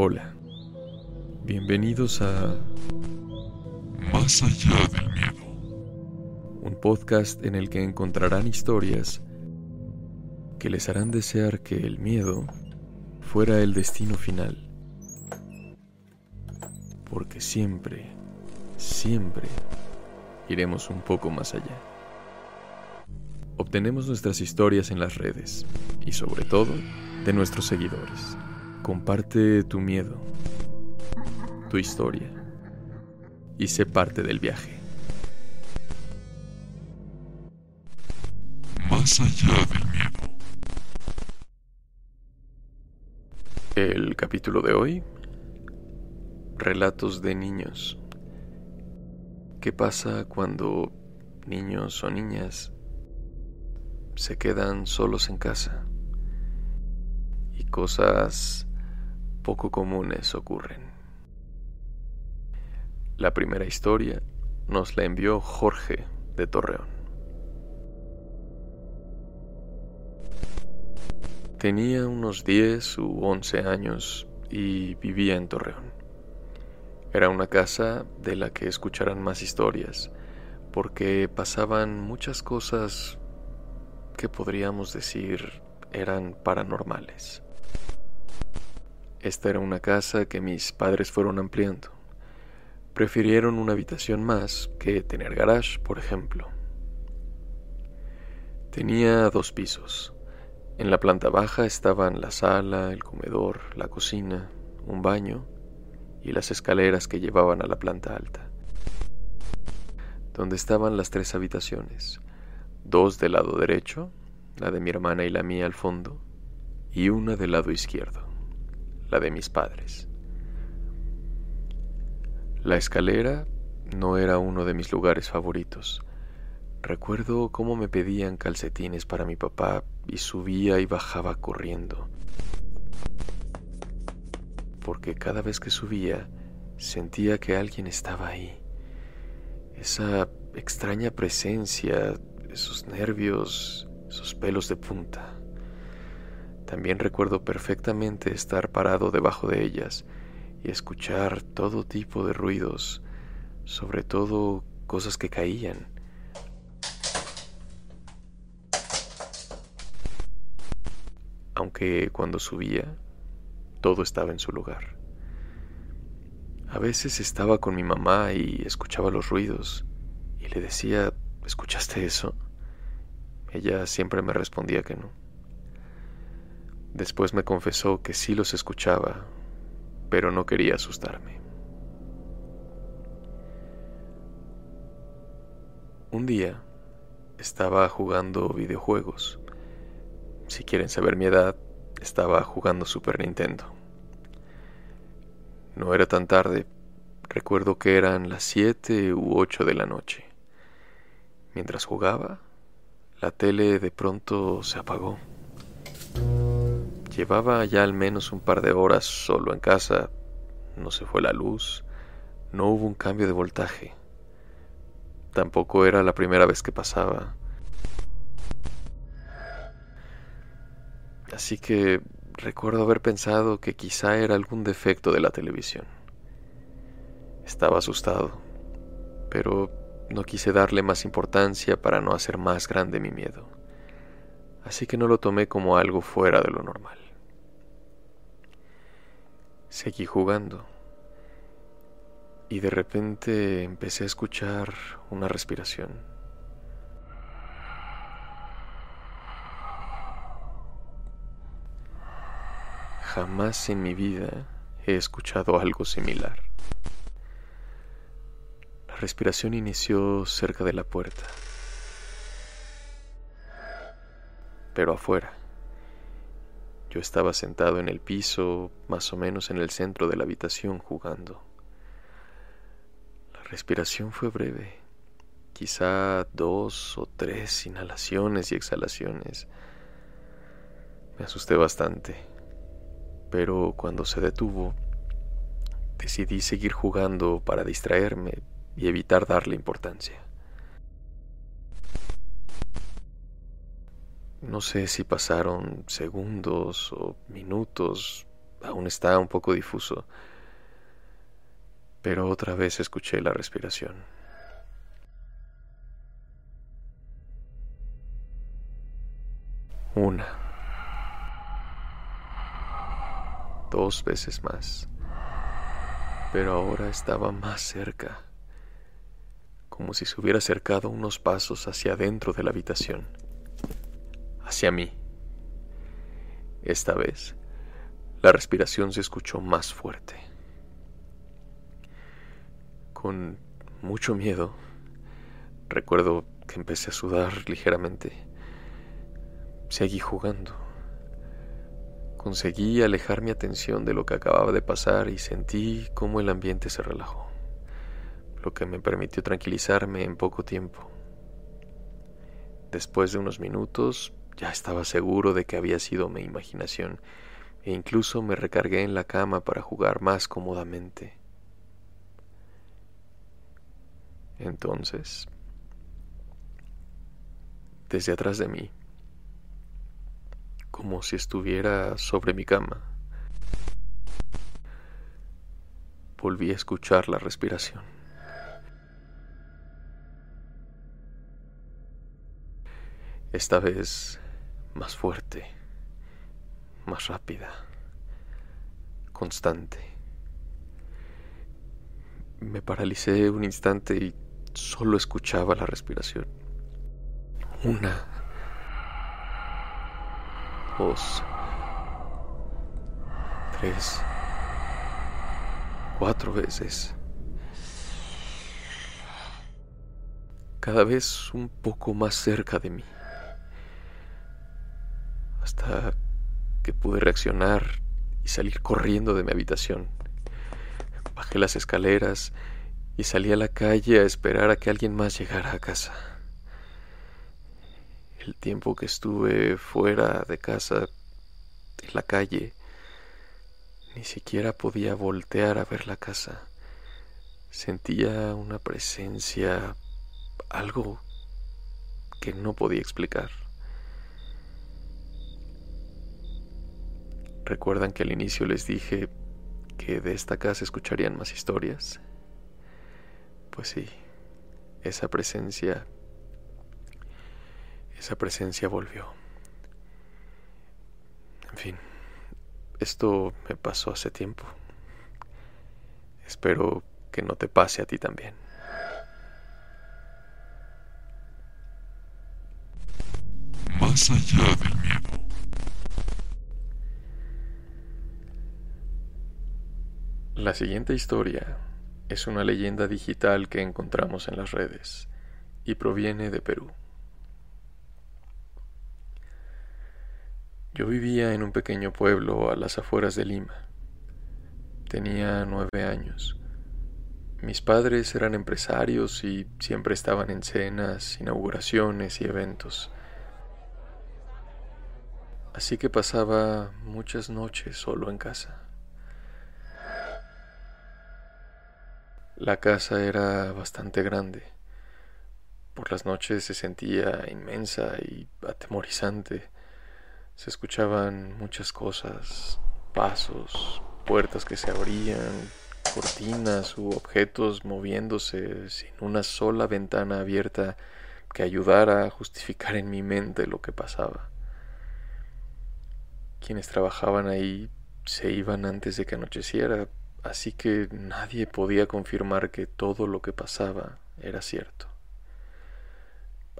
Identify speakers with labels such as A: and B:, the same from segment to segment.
A: Hola, bienvenidos a
B: Más allá del miedo.
A: un podcast en el que encontrarán historias que les harán desear que el miedo fuera el destino final. Porque siempre, siempre iremos un poco más allá. Obtenemos nuestras historias en las redes y sobre todo de nuestros seguidores. Comparte tu miedo, tu historia y sé parte del viaje.
B: Más allá del miedo.
A: El capítulo de hoy, relatos de niños. ¿Qué pasa cuando niños o niñas se quedan solos en casa y cosas poco comunes ocurren? La primera historia nos la envió Jorge de Torreón. Tenía unos 10 u 11 años y vivía en Torreón. Era una casa de la que escucharán más historias, porque pasaban muchas cosas que podríamos decir eran paranormales. Esta era una casa que mis padres fueron ampliando. Prefirieron una habitación más que tener garage, por ejemplo. Tenía dos pisos. En la planta baja estaban la sala, el comedor, la cocina, un baño y las escaleras que llevaban a la planta alta, donde estaban las tres habitaciones, dos del lado derecho, la de mi hermana y la mía al fondo, y una del lado izquierdo, la de mis padres. La escalera no era uno de mis lugares favoritos. Recuerdo cómo me pedían calcetines para mi papá y subía y bajaba corriendo. Porque cada vez que subía sentía que alguien estaba ahí. Esa extraña presencia, esos nervios, esos pelos de punta. También recuerdo perfectamente estar parado debajo de ellas y escuchar todo tipo de ruidos, sobre todo cosas que caían aunque cuando subía todo estaba en su lugar. A veces estaba con mi mamá y escuchaba los ruidos y le decía, ¿escuchaste eso? Ella siempre me respondía que no. Después me confesó que sí los escuchaba, pero no quería asustarme. Un día estaba jugando videojuegos si quieren saber mi edad, estaba jugando Super Nintendo. No era tan tarde, recuerdo que eran las 7 u 8 de la noche. Mientras jugaba, la tele de pronto se apagó. Llevaba ya al menos un par de horas solo en casa, no se fue la luz, no hubo un cambio de voltaje. Tampoco era la primera vez que pasaba. Así que recuerdo haber pensado que quizá era algún defecto de la televisión. Estaba asustado, pero no quise darle más importancia para no hacer más grande mi miedo. Así que no lo tomé como algo fuera de lo normal. Seguí jugando y de repente empecé a escuchar una respiración. Jamás en mi vida he escuchado algo similar. La respiración inició cerca de la puerta, pero afuera. Yo estaba sentado en el piso, más o menos en el centro de la habitación, jugando. La respiración fue breve, quizá dos o tres inhalaciones y exhalaciones. Me asusté bastante pero cuando se detuvo, decidí seguir jugando para distraerme y evitar darle importancia. No sé si pasaron segundos o minutos, aún está un poco difuso, pero otra vez escuché la respiración. Una. Dos veces más. Pero ahora estaba más cerca, como si se hubiera acercado unos pasos hacia adentro de la habitación, hacia mí. Esta vez, la respiración se escuchó más fuerte. Con mucho miedo, recuerdo que empecé a sudar ligeramente Seguí jugando. Conseguí alejar mi atención de lo que acababa de pasar y sentí cómo el ambiente se relajó, lo que me permitió tranquilizarme en poco tiempo. Después de unos minutos ya estaba seguro de que había sido mi imaginación e incluso me recargué en la cama para jugar más cómodamente. Entonces, desde atrás de mí, como si estuviera sobre mi cama. Volví a escuchar la respiración. Esta vez más fuerte, más rápida, constante. Me paralicé un instante y solo escuchaba la respiración. Una dos, tres, cuatro veces. Cada vez un poco más cerca de mí. Hasta que pude reaccionar y salir corriendo de mi habitación. Bajé las escaleras y salí a la calle a esperar a que alguien más llegara a casa el tiempo que estuve fuera de casa, en la calle, ni siquiera podía voltear a ver la casa. Sentía una presencia, algo que no podía explicar. ¿Recuerdan que al inicio les dije que de esta casa escucharían más historias? Pues sí, esa presencia esa presencia volvió. En fin, esto me pasó hace tiempo. Espero que no te pase a ti también.
B: Más allá del miedo.
A: La siguiente historia es una leyenda digital que encontramos en las redes y proviene de Perú. Yo vivía en un pequeño pueblo a las afueras de Lima. Tenía nueve años. Mis padres eran empresarios y siempre estaban en cenas, inauguraciones y eventos. Así que pasaba muchas noches solo en casa. La casa era bastante grande. Por las noches se sentía inmensa y atemorizante. Se escuchaban muchas cosas, pasos, puertas que se abrían, cortinas u objetos moviéndose sin una sola ventana abierta que ayudara a justificar en mi mente lo que pasaba. Quienes trabajaban ahí se iban antes de que anocheciera, así que nadie podía confirmar que todo lo que pasaba era cierto.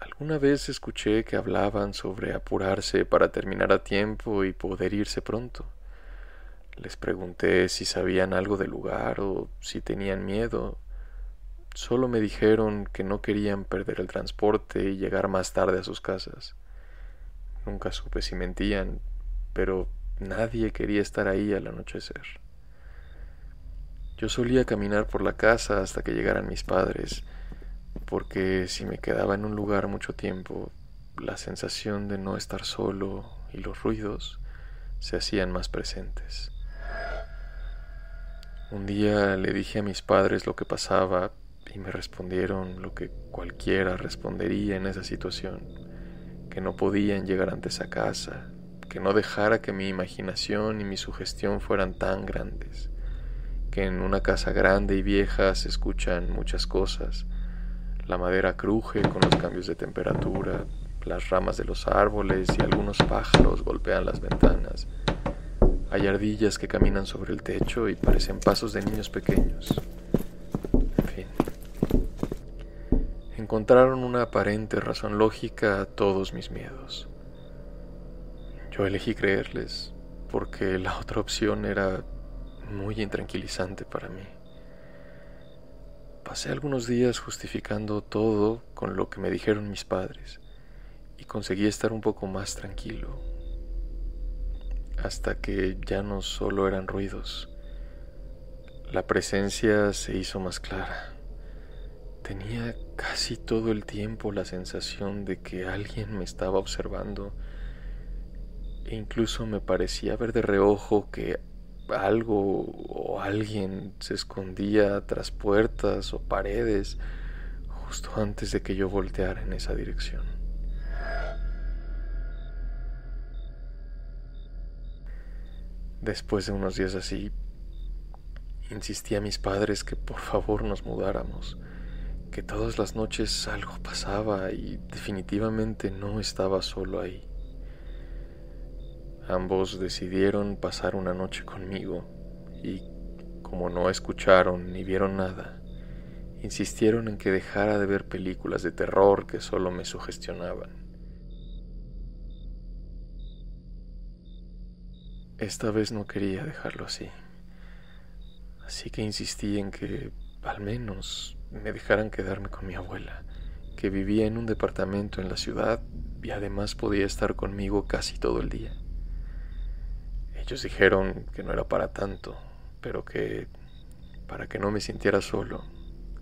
A: Alguna vez escuché que hablaban sobre apurarse para terminar a tiempo y poder irse pronto. Les pregunté si sabían algo del lugar o si tenían miedo. Solo me dijeron que no querían perder el transporte y llegar más tarde a sus casas. Nunca supe si mentían, pero nadie quería estar ahí al anochecer. Yo solía caminar por la casa hasta que llegaran mis padres, porque si me quedaba en un lugar mucho tiempo, la sensación de no estar solo y los ruidos se hacían más presentes. Un día le dije a mis padres lo que pasaba y me respondieron lo que cualquiera respondería en esa situación, que no podían llegar antes a casa, que no dejara que mi imaginación y mi sugestión fueran tan grandes, que en una casa grande y vieja se escuchan muchas cosas, la madera cruje con los cambios de temperatura, las ramas de los árboles y algunos pájaros golpean las ventanas. Hay ardillas que caminan sobre el techo y parecen pasos de niños pequeños. En fin. Encontraron una aparente razón lógica a todos mis miedos. Yo elegí creerles porque la otra opción era muy intranquilizante para mí. Pasé algunos días justificando todo con lo que me dijeron mis padres y conseguí estar un poco más tranquilo, hasta que ya no solo eran ruidos, la presencia se hizo más clara. Tenía casi todo el tiempo la sensación de que alguien me estaba observando e incluso me parecía ver de reojo que algo o alguien se escondía tras puertas o paredes justo antes de que yo volteara en esa dirección. Después de unos días así, insistí a mis padres que por favor nos mudáramos, que todas las noches algo pasaba y definitivamente no estaba solo ahí. Ambos decidieron pasar una noche conmigo y, como no escucharon ni vieron nada, insistieron en que dejara de ver películas de terror que solo me sugestionaban. Esta vez no quería dejarlo así, así que insistí en que al menos me dejaran quedarme con mi abuela, que vivía en un departamento en la ciudad y además podía estar conmigo casi todo el día. Ellos dijeron que no era para tanto, pero que para que no me sintiera solo,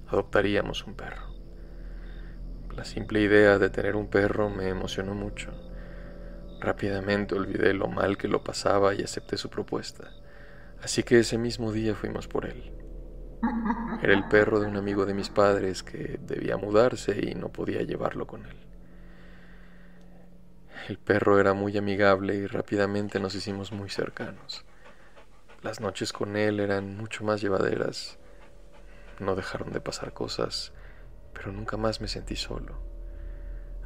A: adoptaríamos un perro. La simple idea de tener un perro me emocionó mucho. Rápidamente olvidé lo mal que lo pasaba y acepté su propuesta. Así que ese mismo día fuimos por él. Era el perro de un amigo de mis padres que debía mudarse y no podía llevarlo con él. El perro era muy amigable y rápidamente nos hicimos muy cercanos. Las noches con él eran mucho más llevaderas. No dejaron de pasar cosas, pero nunca más me sentí solo.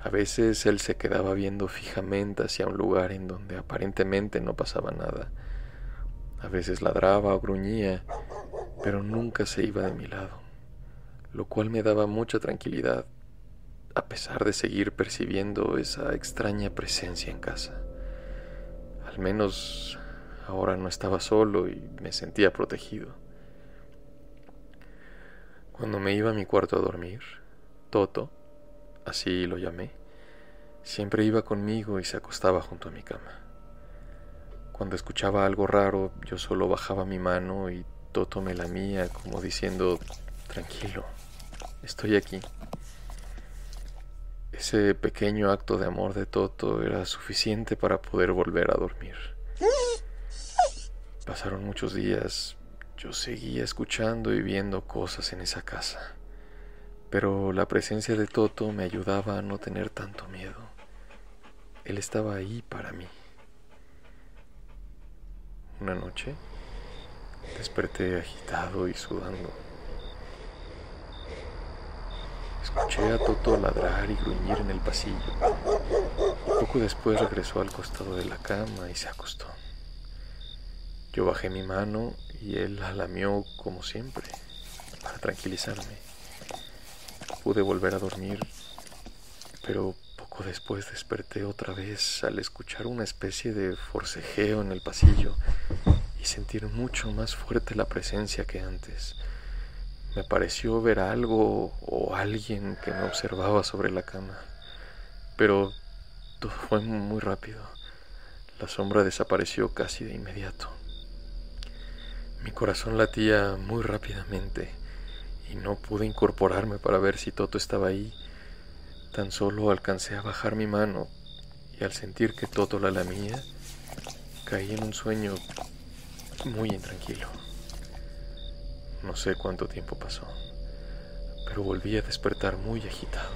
A: A veces él se quedaba viendo fijamente hacia un lugar en donde aparentemente no pasaba nada. A veces ladraba o gruñía, pero nunca se iba de mi lado, lo cual me daba mucha tranquilidad a pesar de seguir percibiendo esa extraña presencia en casa. Al menos ahora no estaba solo y me sentía protegido. Cuando me iba a mi cuarto a dormir, Toto, así lo llamé, siempre iba conmigo y se acostaba junto a mi cama. Cuando escuchaba algo raro, yo solo bajaba mi mano y Toto me lamía como diciendo, tranquilo, estoy aquí. Ese pequeño acto de amor de Toto era suficiente para poder volver a dormir. Pasaron muchos días, yo seguía escuchando y viendo cosas en esa casa, pero la presencia de Toto me ayudaba a no tener tanto miedo. Él estaba ahí para mí. Una noche desperté agitado y sudando. Escuché a Toto ladrar y gruñir en el pasillo. Poco después regresó al costado de la cama y se acostó. Yo bajé mi mano y él la lamió como siempre, para tranquilizarme. Pude volver a dormir, pero poco después desperté otra vez al escuchar una especie de forcejeo en el pasillo y sentir mucho más fuerte la presencia que antes. Me pareció ver algo o alguien que me observaba sobre la cama, pero todo fue muy rápido. La sombra desapareció casi de inmediato. Mi corazón latía muy rápidamente y no pude incorporarme para ver si Toto estaba ahí. Tan solo alcancé a bajar mi mano y al sentir que Toto la lamía, caí en un sueño muy intranquilo. No sé cuánto tiempo pasó, pero volví a despertar muy agitado.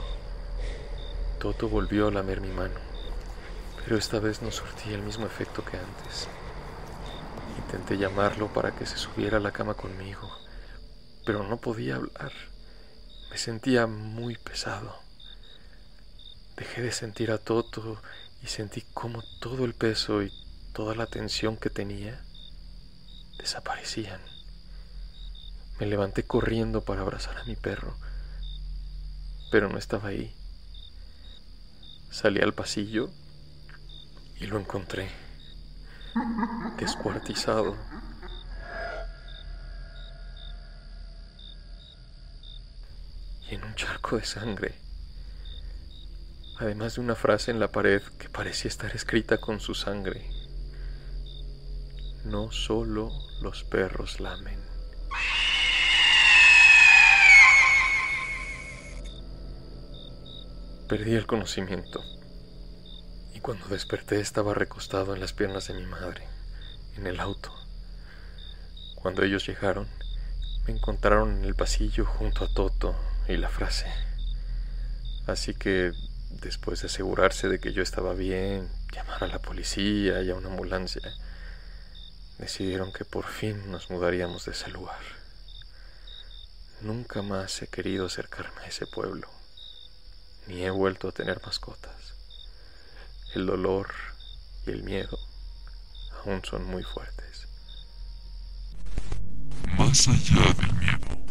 A: Toto volvió a lamer mi mano, Pero esta vez no surtí el mismo efecto que antes. Intenté llamarlo para que se subiera a la cama conmigo, pero no podía hablar. Me sentía muy pesado. Dejé de sentir a Toto y sentí como todo el peso y toda la tensión que tenía desaparecían. Me levanté corriendo para abrazar a mi perro, pero no estaba ahí. Salí al pasillo y lo encontré, descuartizado. Y en un charco de sangre, además de una frase en la pared que parecía estar escrita con su sangre. No solo los perros lamen. Perdí el conocimiento y cuando desperté estaba recostado en las piernas de mi madre, en el auto. Cuando ellos llegaron, me encontraron en el pasillo junto a Toto y la frase. Así que, después de asegurarse de que yo estaba bien, llamar a la policía y a una ambulancia, decidieron que por fin nos mudaríamos de ese lugar. Nunca más he querido acercarme a ese pueblo, ni he vuelto a tener mascotas. El dolor y el miedo aún son muy fuertes.
B: Más allá del miedo.